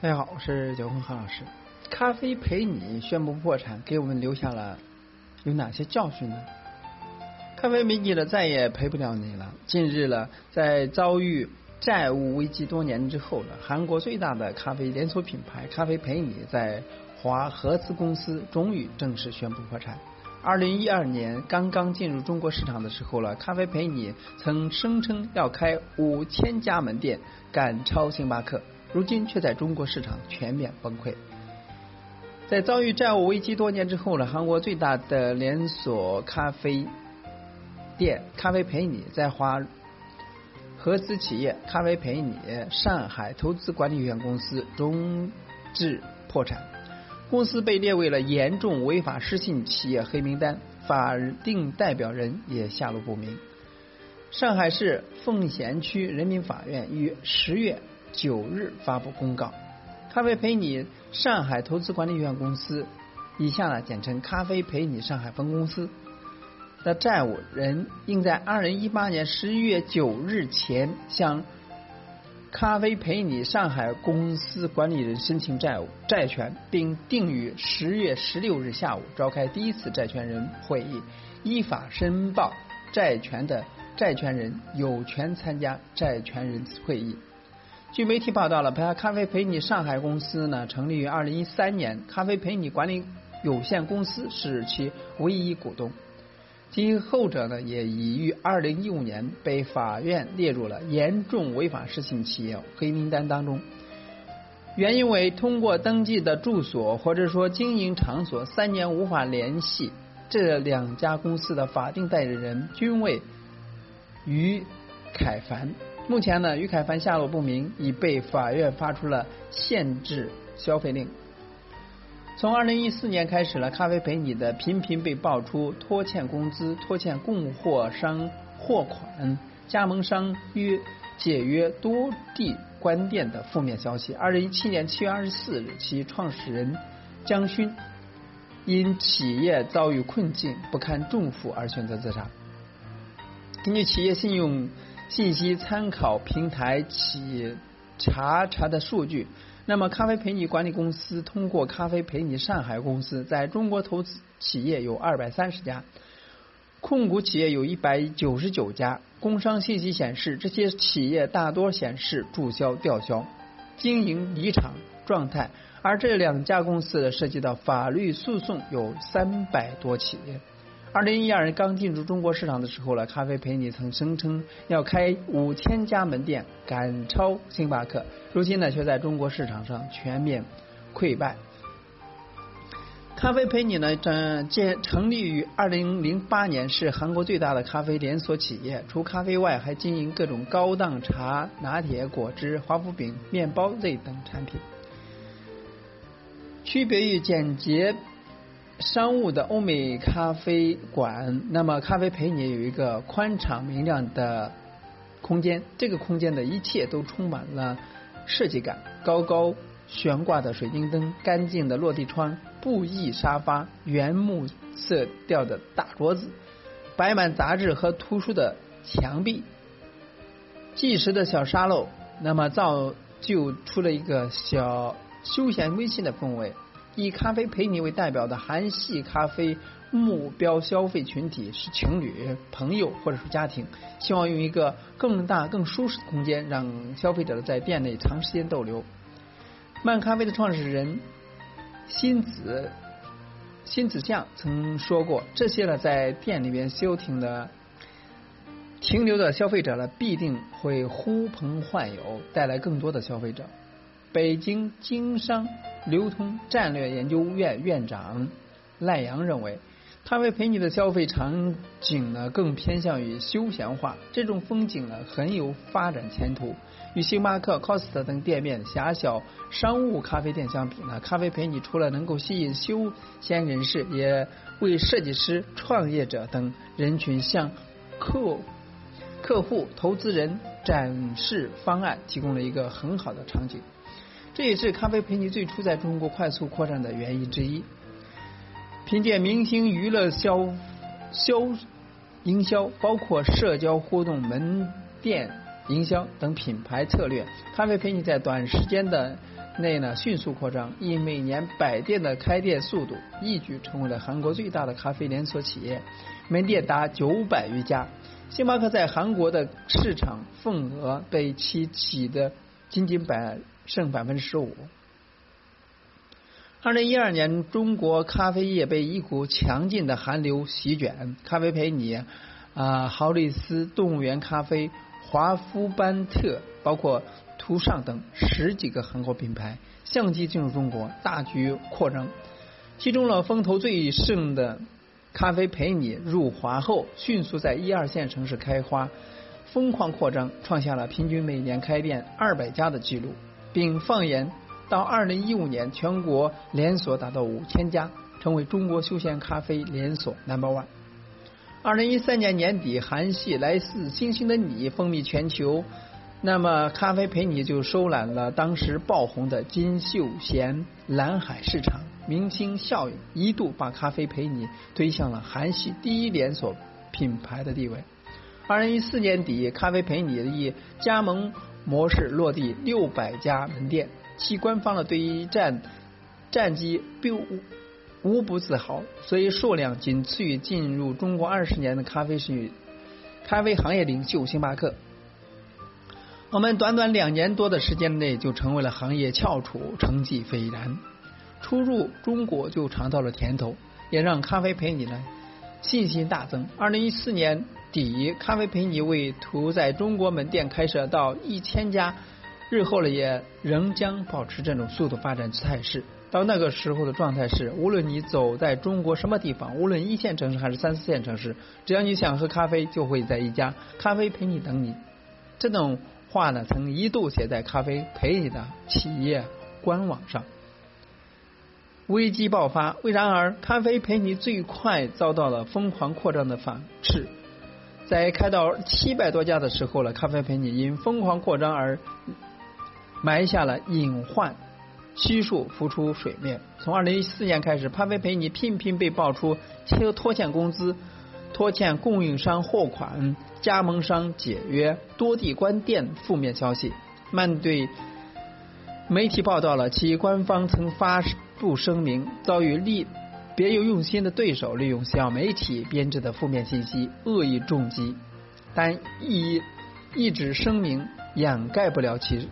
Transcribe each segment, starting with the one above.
大家好，我是九峰何老师。咖啡陪你宣布破产，给我们留下了有哪些教训呢？咖啡陪你了，再也陪不了你了。近日了，在遭遇债务危机多年之后呢，韩国最大的咖啡连锁品牌咖啡陪你在华合资公司终于正式宣布破产。二零一二年刚刚进入中国市场的时候了，咖啡陪你曾声称要开五千家门店，赶超星巴克。如今却在中国市场全面崩溃。在遭遇债务危机多年之后呢，韩国最大的连锁咖啡店咖啡陪你在华合资企业咖啡陪你上海投资管理有限公司终至破产，公司被列为了严重违法失信企业黑名单，法定代表人也下落不明。上海市奉贤区人民法院于十月。九日发布公告，咖啡陪你上海投资管理有限公司（以下呢简称咖啡陪你上海分公司）的债务人应在二零一八年十一月九日前向咖啡陪你上海公司管理人申请债务债权，并定于十月十六日下午召开第一次债权人会议，依法申报债权的债权人有权参加债权人会议。据媒体报道了，咖啡陪你上海公司呢成立于二零一三年，咖啡陪你管理有限公司是其唯一股东。其后者呢也已于二零一五年被法院列入了严重违法失信企业黑名单当中。原因为通过登记的住所或者说经营场所三年无法联系这两家公司的法定代理人均为于凯凡。目前呢，于凯凡下落不明，已被法院发出了限制消费令。从二零一四年开始了，咖啡陪你的频频被爆出拖欠工资、拖欠供货商货款、加盟商约解约、多地关店的负面消息。二零一七年七月二十四日，其创始人江勋因企业遭遇困境不堪重负而选择自杀。根据企业信用。信息参考平台企查查的数据，那么咖啡陪你管理公司通过咖啡陪你上海公司在中国投资企业有二百三十家，控股企业有一百九十九家。工商信息显示，这些企业大多显示注销、吊销、经营离场状态，而这两家公司涉及到法律诉讼有三百多起。二零一二年刚进入中国市场的时候呢，咖啡陪你曾声称要开五千家门店，赶超星巴克。如今呢，却在中国市场上全面溃败。咖啡陪你呢，建成立于二零零八年，是韩国最大的咖啡连锁企业。除咖啡外，还经营各种高档茶、拿铁、果汁、华夫饼、面包类等产品。区别于简洁。商务的欧美咖啡馆，那么咖啡陪你有一个宽敞明亮的空间，这个空间的一切都充满了设计感，高高悬挂的水晶灯，干净的落地窗，布艺沙发，原木色调的大桌子，摆满杂志和图书的墙壁，计时的小沙漏，那么造就出了一个小休闲温馨的氛围。以咖啡陪你为代表的韩系咖啡目标消费群体是情侣、朋友或者是家庭，希望用一个更大、更舒适的空间，让消费者在店内长时间逗留。漫咖啡的创始人新子新子相曾说过：“这些呢，在店里面休停的停留的消费者呢，必定会呼朋唤友，带来更多的消费者。”北京经商流通战略研究院院长赖阳认为，咖啡陪你的消费场景呢更偏向于休闲化，这种风景呢很有发展前途。与星巴克、Costa 等店面狭小商务咖啡店相比呢，咖啡陪你除了能够吸引休闲人士，也为设计师、创业者等人群向客客户、投资人展示方案提供了一个很好的场景。这也是咖啡陪你最初在中国快速扩展的原因之一。凭借明星娱乐销销营销，包括社交互动、门店营销等品牌策略，咖啡陪你在短时间的内呢迅速扩张，以每年百店的开店速度，一举成为了韩国最大的咖啡连锁企业，门店达九百余家。星巴克在韩国的市场份额被其挤得仅仅百剩百分之十五。二零一二年，中国咖啡业被一股强劲的寒流席卷，咖啡陪你啊，豪利斯、动物园咖啡、华夫班特，包括图尚等十几个韩国品牌相继进入中国，大举扩张。其中呢，风头最盛的咖啡陪你入华后，迅速在一二线城市开花，疯狂扩张，创下了平均每年开店二百家的记录，并放眼。到二零一五年，全国连锁达到五千家，成为中国休闲咖啡连锁 number one。二零一三年年底，韩系来自星星的你风靡全球，那么咖啡陪你就收揽了当时爆红的金秀贤蓝海市场，明星效应一度把咖啡陪你推向了韩系第一连锁品牌的地位。二零一四年底，咖啡陪你以加盟模式落地六百家门店。其官方的对于战战绩并无无不自豪，所以数量仅次于进入中国二十年的咖啡是咖啡行业领袖星巴克。我们短短两年多的时间内就成为了行业翘楚，成绩斐然。初入中国就尝到了甜头，也让咖啡陪你呢信心大增。二零一四年底，咖啡陪你为图在中国门店开设到一千家。日后呢，也仍将保持这种速度发展态势。到那个时候的状态是，无论你走在中国什么地方，无论一线城市还是三四线城市，只要你想喝咖啡，就会在一家咖啡陪你等你。这种话呢，曾一度写在咖啡陪你的企业官网上。危机爆发，为然而咖啡陪你最快遭到了疯狂扩张的反斥。在开到七百多家的时候了，咖啡陪你因疯狂扩张而。埋下了隐患，悉数浮出水面。从二零一四年开始，咖啡陪你频频被爆出拖拖欠工资、拖欠供应商货款、加盟商解约、多地关店负面消息。面对媒体报道了其官方曾发布声明，遭遇利别有用心的对手利用小媒体编制的负面信息恶意重击，但一一纸声明掩盖不了其。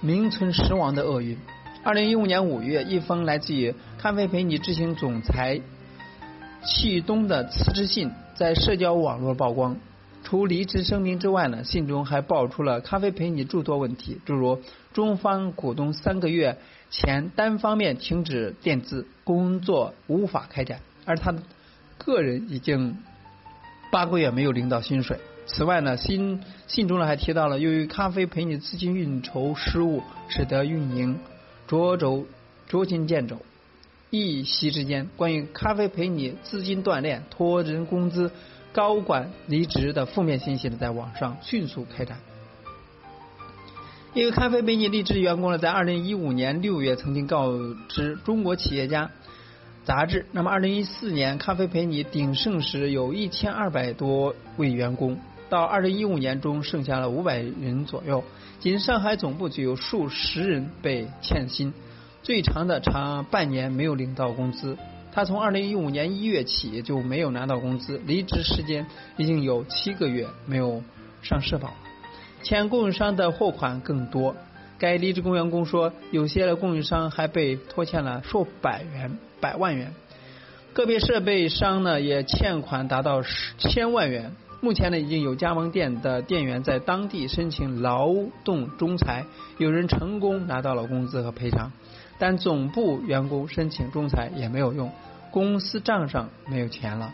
名存实亡的厄运。二零一五年五月，一封来自于咖啡陪你执行总裁戚东的辞职信在社交网络曝光。除离职声明之外呢，信中还爆出了咖啡陪你诸多问题，诸如中方股东三个月前单方面停止垫资，工作无法开展，而他个人已经八个月没有领到薪水。此外呢，信信中呢还提到了，由于咖啡陪你资金运筹失误，使得运营捉肘捉襟见肘。一夕之间，关于咖啡陪你资金断裂、拖人工资、高管离职的负面信息呢，在网上迅速开展。一个咖啡陪你离职员工呢，在二零一五年六月曾经告知《中国企业家》杂志，那么二零一四年咖啡陪你鼎盛时有一千二百多位员工。到二零一五年中，剩下了五百人左右。仅上海总部就有数十人被欠薪，最长的长半年没有领到工资。他从二零一五年一月起就没有拿到工资，离职时间已经有七个月没有上社保。欠供应商的货款更多。该离职工员工说，有些供应商还被拖欠了数百元、百万元，个别设备商呢也欠款达到千万元。目前呢，已经有加盟店的店员在当地申请劳动仲裁，有人成功拿到了工资和赔偿，但总部员工申请仲裁也没有用，公司账上没有钱了。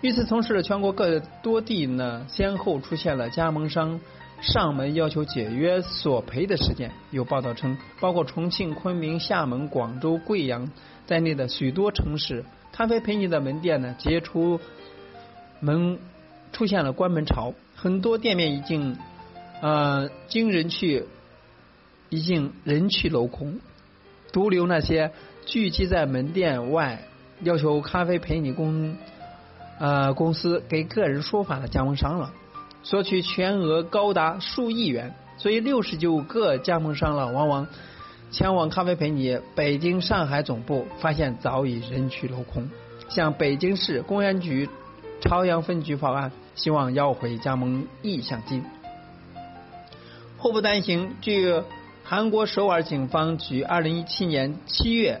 与此同时，全国各多地呢，先后出现了加盟商上门要求解约索赔的事件。有报道称，包括重庆、昆明、厦门、广州、贵阳在内的许多城市，咖啡陪你的门店呢，结出门。出现了关门潮，很多店面已经呃经人去，已经人去楼空，独留那些聚集在门店外要求咖啡陪你公呃公司给个人说法的加盟商了。索取全额高达数亿元。所以，六十九个加盟商了，往往前往咖啡陪你北京、上海总部，发现早已人去楼空。向北京市公安局朝阳分局报案，希望要回加盟意向金。祸不单行，据韩国首尔警方局二零一七年七月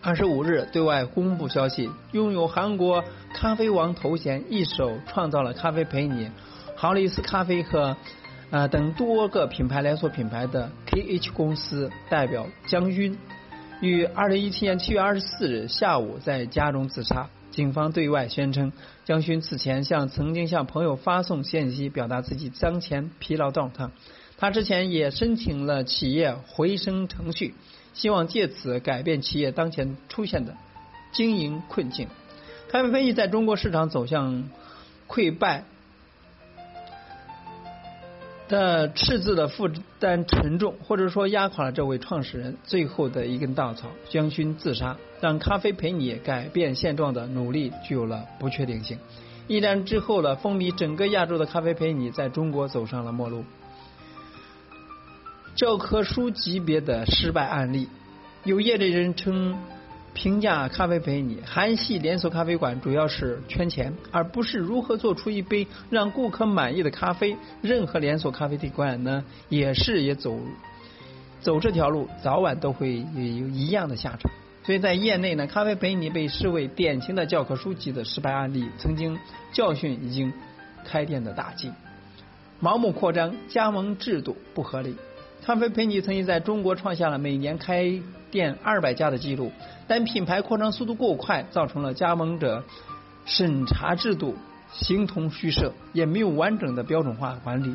二十五日对外公布消息，拥有韩国咖啡王头衔、一手创造了咖啡陪你、豪利斯咖啡和。呃，等多个品牌连锁品牌的 KH 公司代表姜勋，于二零一七年七月二十四日下午在家中自杀。警方对外宣称，姜勋此前向曾经向朋友发送信息，表达自己当前疲劳状态。他之前也申请了企业回升程序，希望借此改变企业当前出现的经营困境。咖啡分析在中国市场走向溃败。的赤字的负担沉重，或者说压垮了这位创始人最后的一根稻草。将军自杀，让咖啡陪你改变现状的努力具有了不确定性。一战之后了，风靡整个亚洲的咖啡陪你在中国走上了末路。教科书级别的失败案例，有业内人称。评价咖啡陪你，韩系连锁咖啡馆主要是圈钱，而不是如何做出一杯让顾客满意的咖啡。任何连锁咖啡馆呢，也是也走走这条路，早晚都会有一样的下场。所以在业内呢，咖啡陪你被视为典型的教科书级的失败案例，曾经教训已经开店的大忌。盲目扩张，加盟制度不合理。咖啡陪你曾经在中国创下了每年开店二百家的记录，但品牌扩张速度过快，造成了加盟者审查制度形同虚设，也没有完整的标准化管理。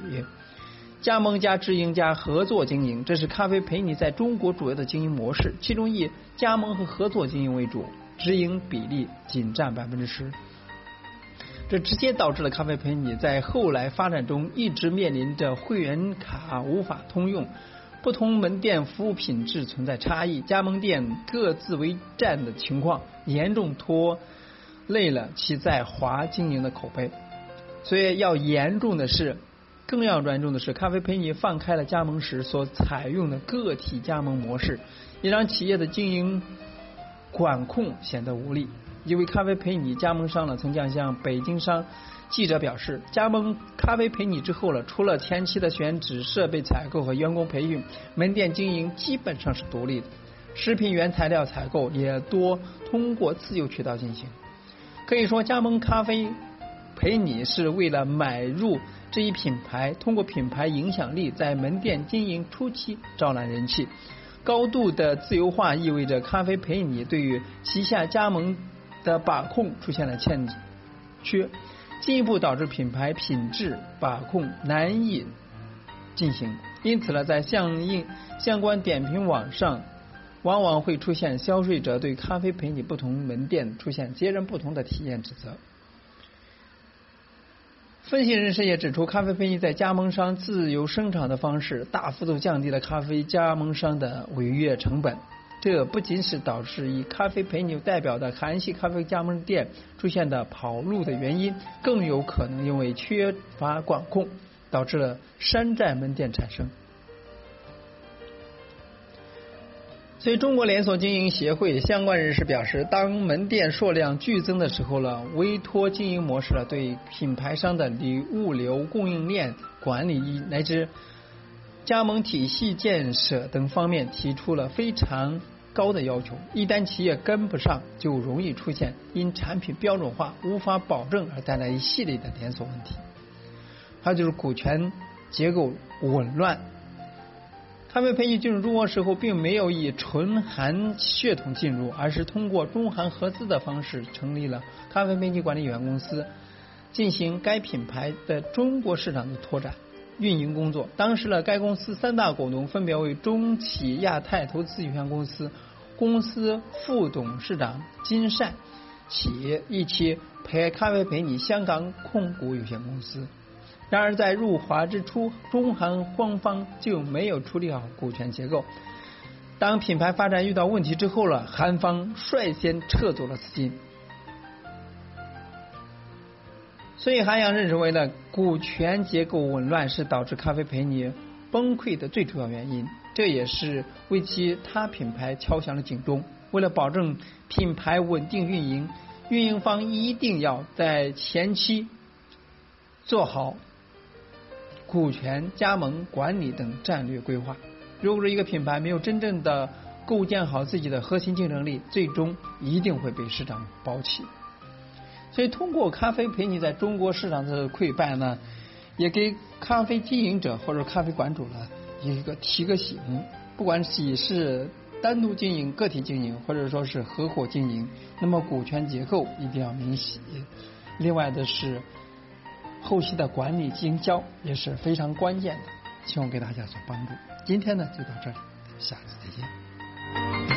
加盟加直营加合作经营，这是咖啡陪你在中国主要的经营模式，其中以加盟和合作经营为主，直营比例仅占百分之十。这直接导致了咖啡陪你在后来发展中一直面临着会员卡无法通用，不同门店服务品质存在差异，加盟店各自为战的情况，严重拖累了其在华经营的口碑。所以要严重的是，更要严重的是，咖啡陪你放开了加盟时所采用的个体加盟模式，也让企业的经营管控显得无力。一位咖啡陪你加盟商呢，曾经向北京商记者表示，加盟咖啡陪你之后了，除了前期的选址、设备采购和员工培训，门店经营基本上是独立的，食品原材料采购也多通过自由渠道进行。可以说，加盟咖啡陪你是为了买入这一品牌，通过品牌影响力在门店经营初期招揽人气。高度的自由化意味着咖啡陪你对于旗下加盟。的把控出现了欠缺，进一步导致品牌品质把控难以进行。因此呢，在相应相关点评网上，往往会出现消费者对咖啡陪你不同门店出现截然不同的体验指责。分析人士也指出，咖啡陪你在加盟商自由生产的方式，大幅度降低了咖啡加盟商的违约成本。这不仅是导致以咖啡陪你代表的韩系咖啡加盟店出现的跑路的原因，更有可能因为缺乏管控，导致了山寨门店产生。所以，中国连锁经营协会相关人士表示，当门店数量剧增的时候呢，委托经营模式了对品牌商的物物流供应链管理乃至加盟体系建设等方面提出了非常。高的要求，一旦企业跟不上，就容易出现因产品标准化无法保证而带来一系列的连锁问题。还有就是股权结构紊乱。咖啡培育进入中国时候，并没有以纯韩血统进入，而是通过中韩合资的方式成立了咖啡培育管理有限公司，进行该品牌的中国市场的拓展运营工作。当时呢，该公司三大股东分别为中企亚太投资有限公司。公司副董事长金善起一起陪咖啡陪你香港控股有限公司。然而在入华之初，中韩双方就没有处理好股权结构。当品牌发展遇到问题之后了，韩方率先撤走了资金。所以韩阳认识为呢，股权结构紊乱是导致咖啡陪你崩溃的最主要原因，这也是为其他品牌敲响了警钟。为了保证品牌稳定运营，运营方一定要在前期做好股权加盟管理等战略规划。如果说一个品牌没有真正的构建好自己的核心竞争力，最终一定会被市场抛弃。所以，通过咖啡陪你在中国市场的溃败呢，也给咖啡经营者或者咖啡馆主呢一个提个醒。不管你是单独经营、个体经营，或者说是合伙经营，那么股权结构一定要明晰。另外的是，后期的管理经销也是非常关键的，希望给大家所帮助。今天呢就到这里，下次再见。